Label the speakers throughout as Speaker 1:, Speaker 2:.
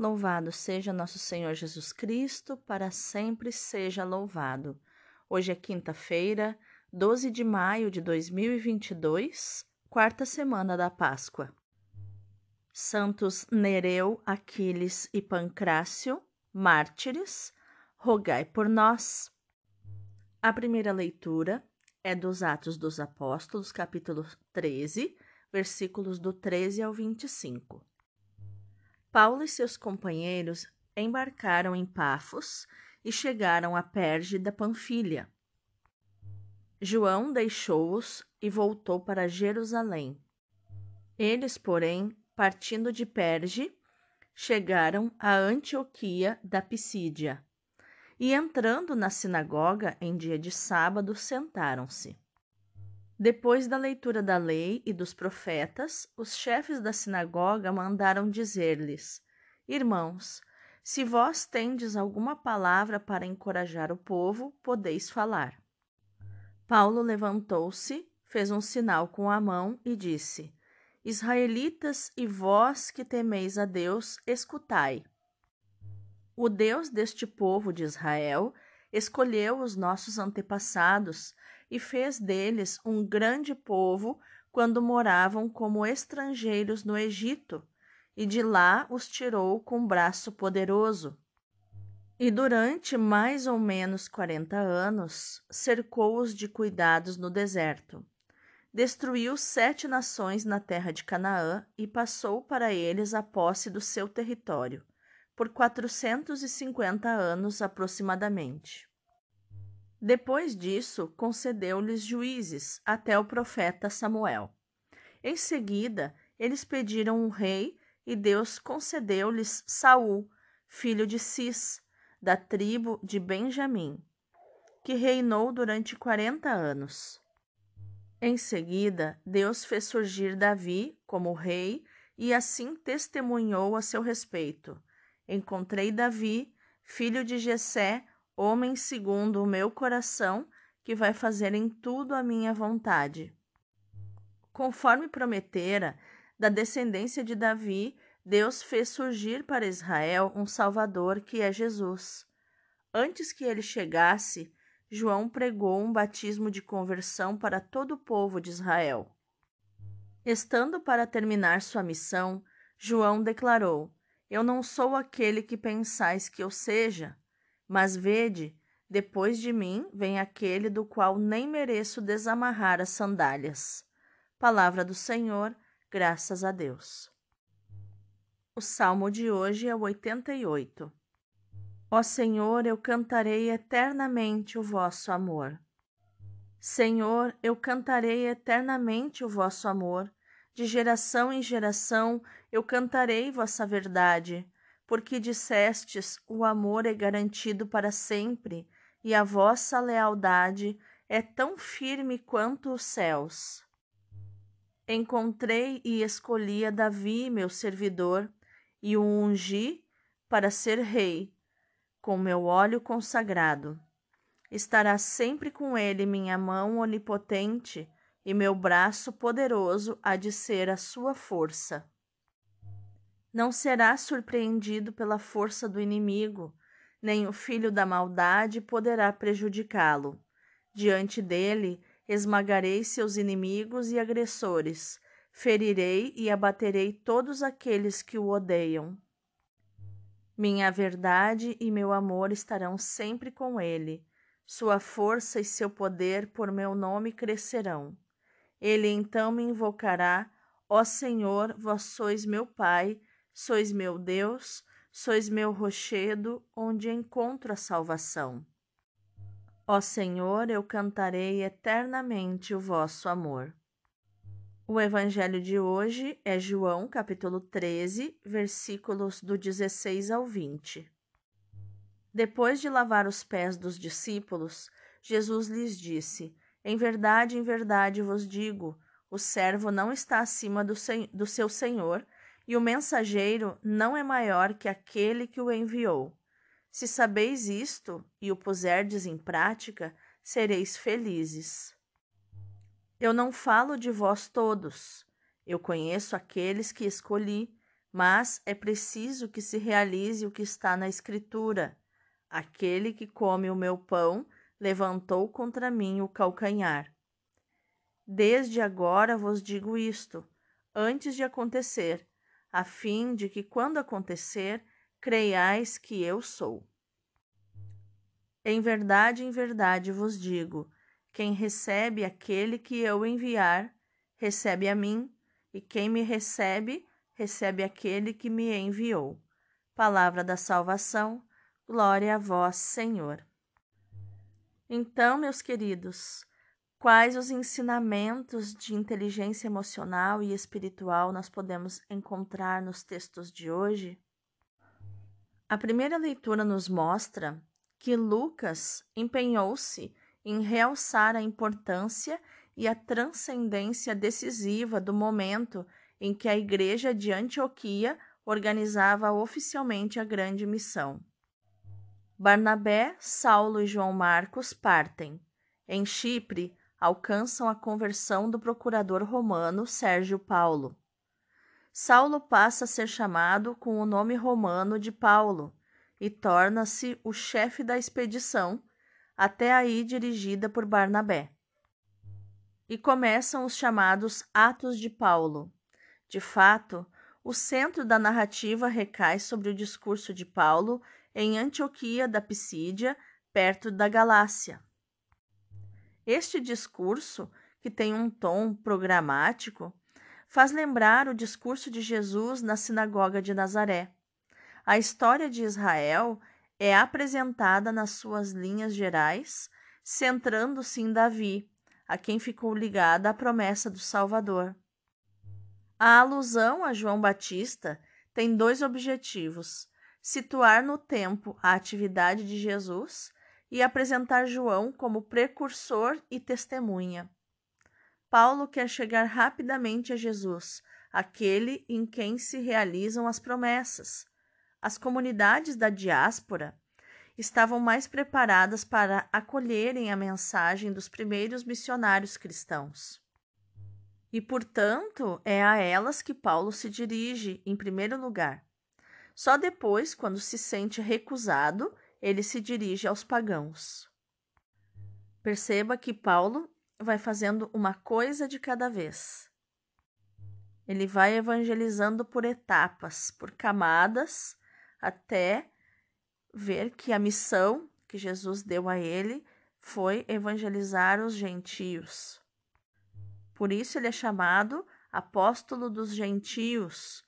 Speaker 1: Louvado seja nosso Senhor Jesus Cristo, para sempre seja louvado. Hoje é quinta-feira, 12 de maio de 2022, quarta semana da Páscoa. Santos Nereu, Aquiles e Pancrácio, mártires, rogai por nós. A primeira leitura é dos Atos dos Apóstolos, capítulo 13, versículos do 13 ao 25. Paulo e seus companheiros embarcaram em Pafos e chegaram a Perge da Panfilha. João deixou-os e voltou para Jerusalém. Eles, porém, partindo de Perge, chegaram a Antioquia da Pisídia e, entrando na sinagoga em dia de sábado, sentaram-se. Depois da leitura da lei e dos profetas, os chefes da sinagoga mandaram dizer-lhes: Irmãos, se vós tendes alguma palavra para encorajar o povo, podeis falar. Paulo levantou-se, fez um sinal com a mão e disse: Israelitas e vós que temeis a Deus, escutai. O Deus deste povo de Israel escolheu os nossos antepassados e fez deles um grande povo quando moravam como estrangeiros no Egito, e de lá os tirou com braço poderoso. E durante mais ou menos quarenta anos cercou-os de cuidados no deserto. Destruiu sete nações na terra de Canaã e passou para eles a posse do seu território, por quatrocentos e cinquenta anos aproximadamente. Depois disso, concedeu-lhes juízes até o profeta Samuel. Em seguida, eles pediram um rei e Deus concedeu-lhes Saul, filho de Cis, da tribo de Benjamim, que reinou durante quarenta anos. Em seguida, Deus fez surgir Davi como rei e assim testemunhou a seu respeito. Encontrei Davi, filho de Jessé, homem segundo o meu coração, que vai fazer em tudo a minha vontade. Conforme prometera, da descendência de Davi, Deus fez surgir para Israel um Salvador, que é Jesus. Antes que ele chegasse, João pregou um batismo de conversão para todo o povo de Israel. Estando para terminar sua missão, João declarou: Eu não sou aquele que pensais que eu seja, mas vede, depois de mim vem aquele do qual nem mereço desamarrar as sandálias. Palavra do Senhor, graças a Deus. O salmo de hoje é o 88. Ó Senhor, eu cantarei eternamente o vosso amor. Senhor, eu cantarei eternamente o vosso amor. De geração em geração eu cantarei vossa verdade porque dissestes: o amor é garantido para sempre, e a vossa lealdade é tão firme quanto os céus. Encontrei e escolhi a Davi, meu servidor, e o ungi para ser rei, com meu óleo consagrado. Estará sempre com ele minha mão onipotente, e meu braço poderoso há de ser a sua força. Não será surpreendido pela força do inimigo, nem o filho da maldade poderá prejudicá-lo. Diante dele esmagarei seus inimigos e agressores, ferirei e abaterei todos aqueles que o odeiam. Minha verdade e meu amor estarão sempre com ele. Sua força e seu poder por meu nome crescerão. Ele então me invocará: Ó Senhor, vós sois meu Pai Sois meu Deus, sois meu rochedo, onde encontro a salvação. Ó Senhor, eu cantarei eternamente o vosso amor. O evangelho de hoje é João, capítulo 13, versículos do 16 ao 20. Depois de lavar os pés dos discípulos, Jesus lhes disse: Em verdade, em verdade vos digo, o servo não está acima do, do seu senhor, e o mensageiro não é maior que aquele que o enviou. Se sabeis isto e o puserdes em prática, sereis felizes. Eu não falo de vós todos. Eu conheço aqueles que escolhi, mas é preciso que se realize o que está na Escritura. Aquele que come o meu pão levantou contra mim o calcanhar. Desde agora vos digo isto, antes de acontecer, a fim de que, quando acontecer, creiais que eu sou. Em verdade, em verdade vos digo: quem recebe aquele que eu enviar, recebe a mim, e quem me recebe, recebe aquele que me enviou. Palavra da salvação, glória a vós, Senhor. Então, meus queridos, quais os ensinamentos de inteligência emocional e espiritual nós podemos encontrar nos textos de hoje? A primeira leitura nos mostra que Lucas empenhou-se em realçar a importância e a transcendência decisiva do momento em que a Igreja de Antioquia organizava oficialmente a grande missão. Barnabé, Saulo e João Marcos partem. Em Chipre, alcançam a conversão do procurador romano Sérgio Paulo. Saulo passa a ser chamado com o nome romano de Paulo e torna-se o chefe da expedição, até aí dirigida por Barnabé. E começam os chamados Atos de Paulo. De fato, o centro da narrativa recai sobre o discurso de Paulo em Antioquia da Pisídia, perto da Galácia. Este discurso, que tem um tom programático, faz lembrar o discurso de Jesus na sinagoga de Nazaré. A história de Israel é apresentada nas suas linhas gerais, centrando-se em Davi, a quem ficou ligada a promessa do Salvador. A alusão a João Batista tem dois objetivos: situar no tempo a atividade de Jesus e apresentar João como precursor e testemunha. Paulo quer chegar rapidamente a Jesus, aquele em quem se realizam as promessas. As comunidades da diáspora estavam mais preparadas para acolherem a mensagem dos primeiros missionários cristãos. E, portanto, é a elas que Paulo se dirige em primeiro lugar. Só depois, quando se sente recusado, ele se dirige aos pagãos. Perceba que Paulo vai fazendo uma coisa de cada vez. Ele vai evangelizando por etapas, por camadas, até ver que a missão que Jesus deu a ele foi evangelizar os gentios. Por isso ele é chamado apóstolo dos gentios,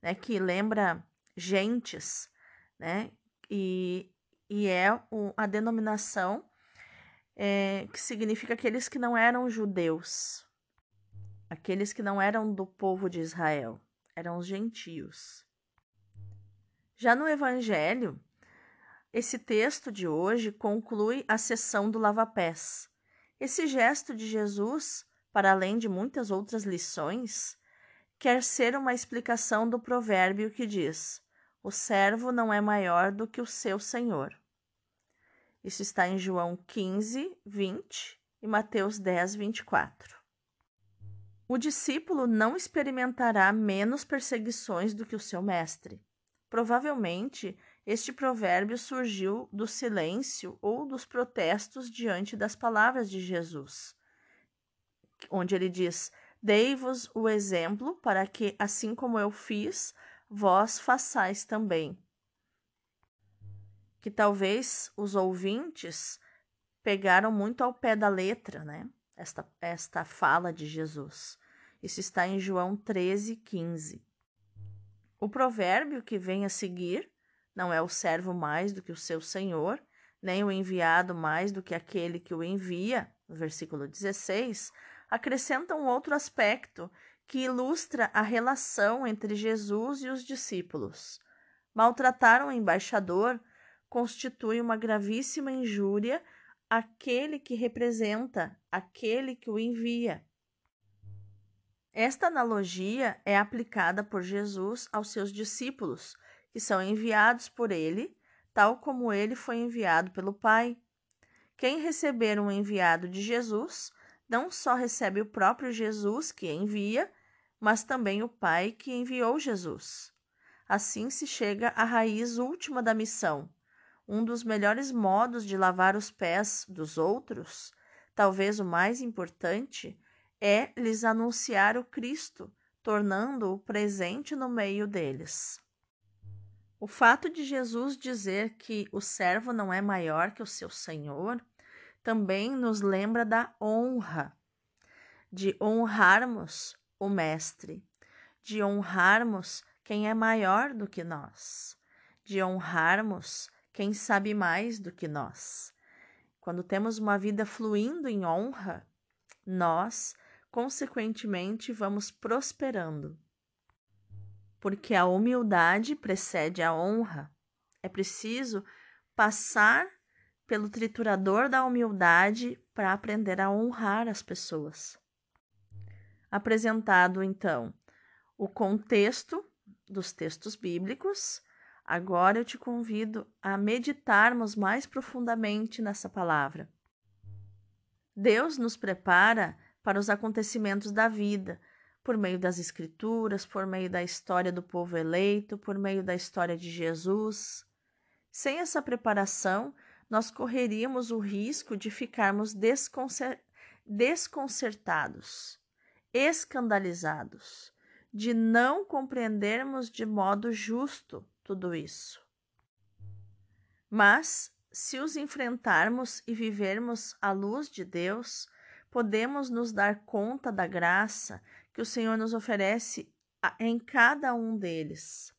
Speaker 1: né, que lembra gentes, né? E, e é o, a denominação é, que significa aqueles que não eram judeus, aqueles que não eram do povo de Israel, eram os gentios. Já no Evangelho, esse texto de hoje conclui a sessão do lava-pés. Esse gesto de Jesus, para além de muitas outras lições, quer ser uma explicação do provérbio que diz: O servo não é maior do que o seu senhor. Isso está em João 15, 20 e Mateus 10, 24. O discípulo não experimentará menos perseguições do que o seu mestre. Provavelmente, este provérbio surgiu do silêncio ou dos protestos diante das palavras de Jesus, onde ele diz: Dei-vos o exemplo para que, assim como eu fiz, vós façais também. Que talvez os ouvintes pegaram muito ao pé da letra, né? Esta, esta fala de Jesus. Isso está em João 13, 15. O provérbio que vem a seguir não é o servo mais do que o seu senhor, nem o enviado mais do que aquele que o envia, no versículo 16, acrescenta um outro aspecto que ilustra a relação entre Jesus e os discípulos. Maltratar um embaixador constitui uma gravíssima injúria àquele que representa, aquele que o envia. Esta analogia é aplicada por Jesus aos seus discípulos, que são enviados por ele, tal como ele foi enviado pelo Pai. Quem receber um enviado de Jesus não só recebe o próprio Jesus que envia, mas também o Pai que enviou Jesus. Assim se chega à raiz última da missão. Um dos melhores modos de lavar os pés dos outros, talvez o mais importante, é lhes anunciar o Cristo, tornando-o presente no meio deles. O fato de Jesus dizer que o servo não é maior que o seu senhor também nos lembra da honra, de honrarmos o Mestre, de honrarmos quem é maior do que nós, de honrarmos quem sabe mais do que nós. Quando temos uma vida fluindo em honra, nós, consequentemente, vamos prosperando. Porque a humildade precede a honra. É preciso passar pelo triturador da humildade para aprender a honrar as pessoas. Apresentado então o contexto dos textos bíblicos, agora eu te convido a meditarmos mais profundamente nessa palavra. Deus nos prepara para os acontecimentos da vida, por meio das Escrituras, por meio da história do povo eleito, por meio da história de Jesus. Sem essa preparação, nós correríamos o risco de ficarmos desconcer desconcertados, escandalizados, de não compreendermos de modo justo tudo isso. Mas, se os enfrentarmos e vivermos à luz de Deus, podemos nos dar conta da graça que o Senhor nos oferece em cada um deles,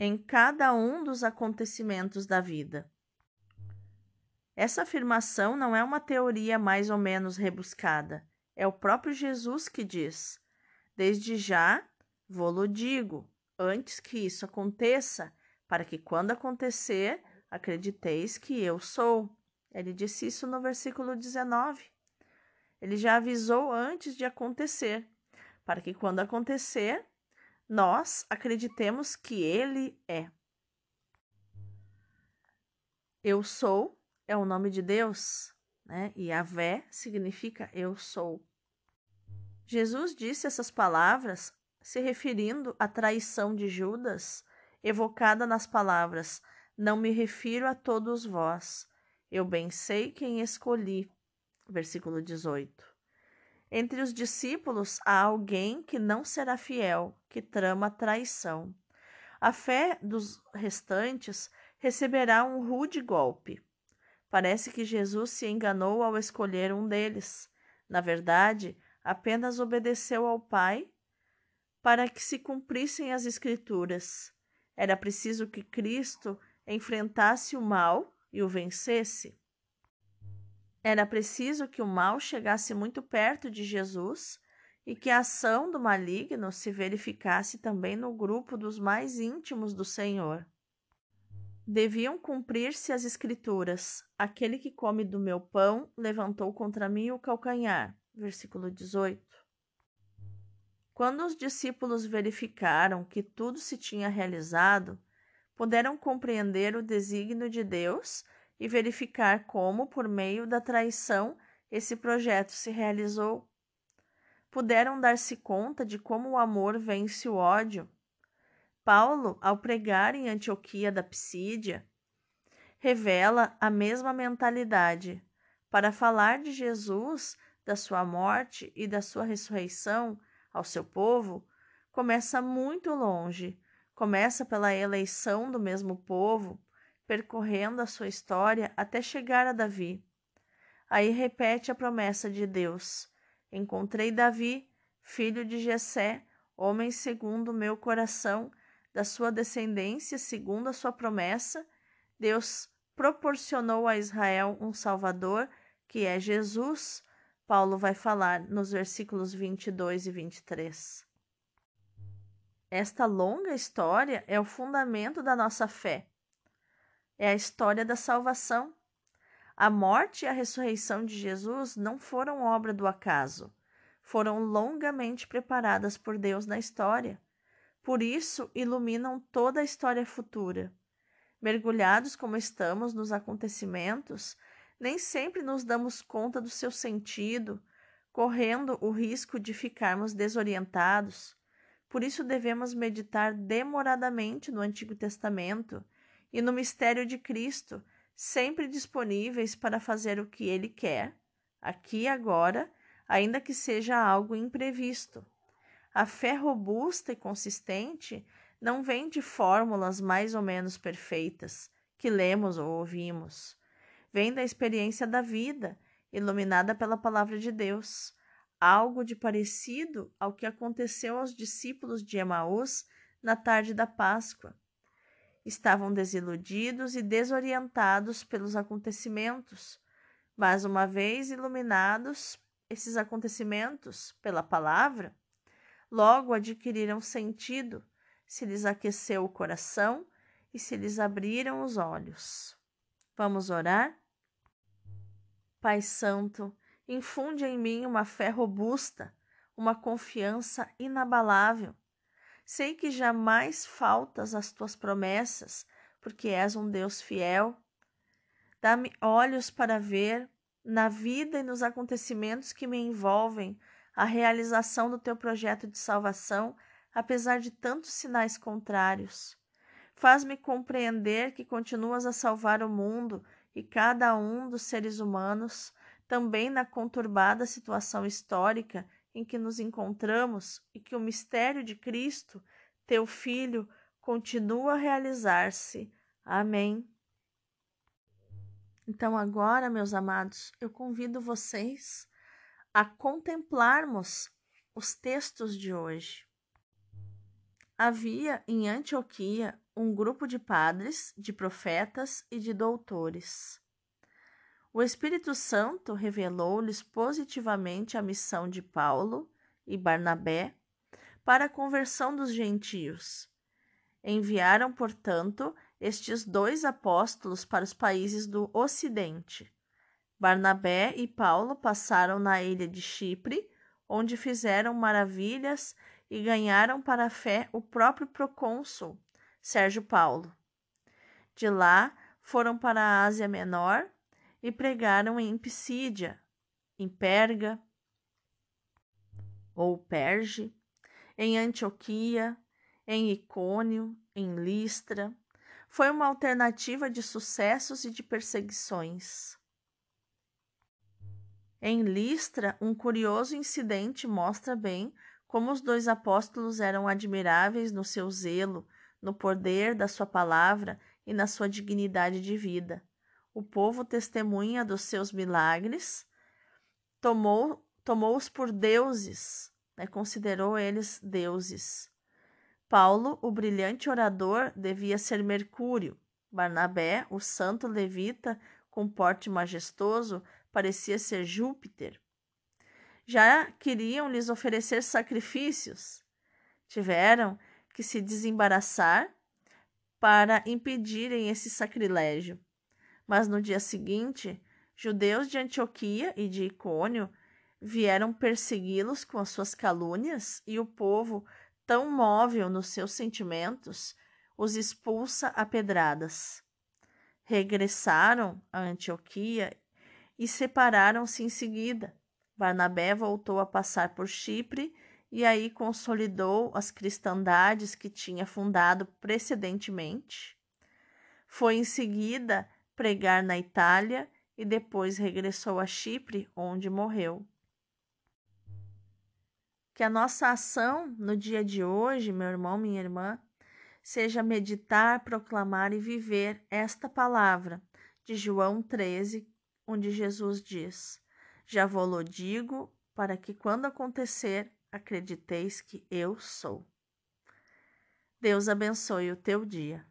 Speaker 1: em cada um dos acontecimentos da vida. Essa afirmação não é uma teoria mais ou menos rebuscada. É o próprio Jesus que diz: Desde já vou-lo digo, antes que isso aconteça, para que quando acontecer, acrediteis que eu sou. Ele disse isso no versículo 19. Ele já avisou antes de acontecer, para que quando acontecer, nós acreditemos que ele é. Eu sou é o nome de Deus, né? E Avé significa eu sou. Jesus disse essas palavras se referindo à traição de Judas, evocada nas palavras: Não me refiro a todos vós, eu bem sei quem escolhi. Versículo 18. Entre os discípulos há alguém que não será fiel, que trama traição. A fé dos restantes receberá um rude golpe. Parece que Jesus se enganou ao escolher um deles. Na verdade, apenas obedeceu ao Pai para que se cumprissem as Escrituras. Era preciso que Cristo enfrentasse o mal e o vencesse. Era preciso que o mal chegasse muito perto de Jesus e que a ação do maligno se verificasse também no grupo dos mais íntimos do Senhor. Deviam cumprir-se as escrituras: aquele que come do meu pão levantou contra mim o calcanhar. Versículo 18. Quando os discípulos verificaram que tudo se tinha realizado, puderam compreender o desígnio de Deus e verificar como, por meio da traição, esse projeto se realizou. Puderam dar-se conta de como o amor vence o ódio Paulo, ao pregar em Antioquia da Psídia, revela a mesma mentalidade. Para falar de Jesus, da sua morte e da sua ressurreição ao seu povo, começa muito longe. Começa pela eleição do mesmo povo, percorrendo a sua história até chegar a Davi. Aí repete a promessa de Deus: Encontrei Davi, filho de Jessé, homem segundo o meu coração, da sua descendência, segundo a sua promessa, Deus proporcionou a Israel um Salvador, que é Jesus. Paulo vai falar nos versículos 22 e 23. Esta longa história é o fundamento da nossa fé. É a história da salvação. A morte e a ressurreição de Jesus não foram obra do acaso, foram longamente preparadas por Deus na história. Por isso, iluminam toda a história futura. Mergulhados como estamos nos acontecimentos, nem sempre nos damos conta do seu sentido, correndo o risco de ficarmos desorientados. Por isso devemos meditar demoradamente no Antigo Testamento e no mistério de Cristo, sempre disponíveis para fazer o que Ele quer, aqui e agora, ainda que seja algo imprevisto. A fé robusta e consistente não vem de fórmulas mais ou menos perfeitas que lemos ou ouvimos. Vem da experiência da vida, iluminada pela palavra de Deus, algo de parecido ao que aconteceu aos discípulos de Emaús na tarde da Páscoa. Estavam desiludidos e desorientados pelos acontecimentos, mas uma vez iluminados esses acontecimentos pela palavra, logo adquiriram sentido, se lhes aqueceu o coração e se lhes abriram os olhos. Vamos orar? Pai Santo, infunde em mim uma fé robusta, uma confiança inabalável. Sei que jamais faltas às tuas promessas, porque és um Deus fiel. Dá-me olhos para ver, na vida e nos acontecimentos que me envolvem, a realização do teu projeto de salvação, apesar de tantos sinais contrários. Faz-me compreender que continuas a salvar o mundo e cada um dos seres humanos, também na conturbada situação histórica em que nos encontramos e que o mistério de Cristo, teu Filho, continua a realizar-se. Amém. Então, agora, meus amados, eu convido vocês a contemplarmos os textos de hoje. Havia em Antioquia um grupo de padres, de profetas e de doutores. O Espírito Santo revelou-lhes positivamente a missão de Paulo e Barnabé para a conversão dos gentios. Enviaram, portanto, estes dois apóstolos para os países do Ocidente. Barnabé e Paulo passaram na ilha de Chipre, onde fizeram maravilhas e ganharam para a fé o próprio procônsul, Sérgio Paulo. De lá foram para a Ásia Menor e pregaram em Pisídia, em Perga ou Perge, em Antioquia, em Icônio, em Listra. Foi uma alternativa de sucessos e de perseguições. Em Listra, um curioso incidente mostra bem como os dois apóstolos eram admiráveis no seu zelo no poder da sua palavra e na sua dignidade de vida. O povo testemunha dos seus milagres, tomou tomou-os por deuses, né? considerou eles deuses. Paulo, o brilhante orador, devia ser Mercúrio. Barnabé, o santo levita, com porte majestoso, parecia ser Júpiter. Já queriam lhes oferecer sacrifícios. Tiveram que se desembaraçar para impedirem esse sacrilégio. Mas no dia seguinte, judeus de Antioquia e de Icônio vieram persegui-los com as suas calúnias, e o povo, tão móvel nos seus sentimentos, os expulsa a pedradas. Regressaram a Antioquia e separaram-se em seguida. Barnabé voltou a passar por Chipre e aí consolidou as cristandades que tinha fundado precedentemente. Foi em seguida pregar na Itália e depois regressou a Chipre, onde morreu. Que a nossa ação no dia de hoje, meu irmão, minha irmã, seja meditar, proclamar e viver esta palavra de João 13, onde Jesus diz: Já vou-lo digo, para que quando acontecer acrediteis que eu sou. Deus abençoe o teu dia.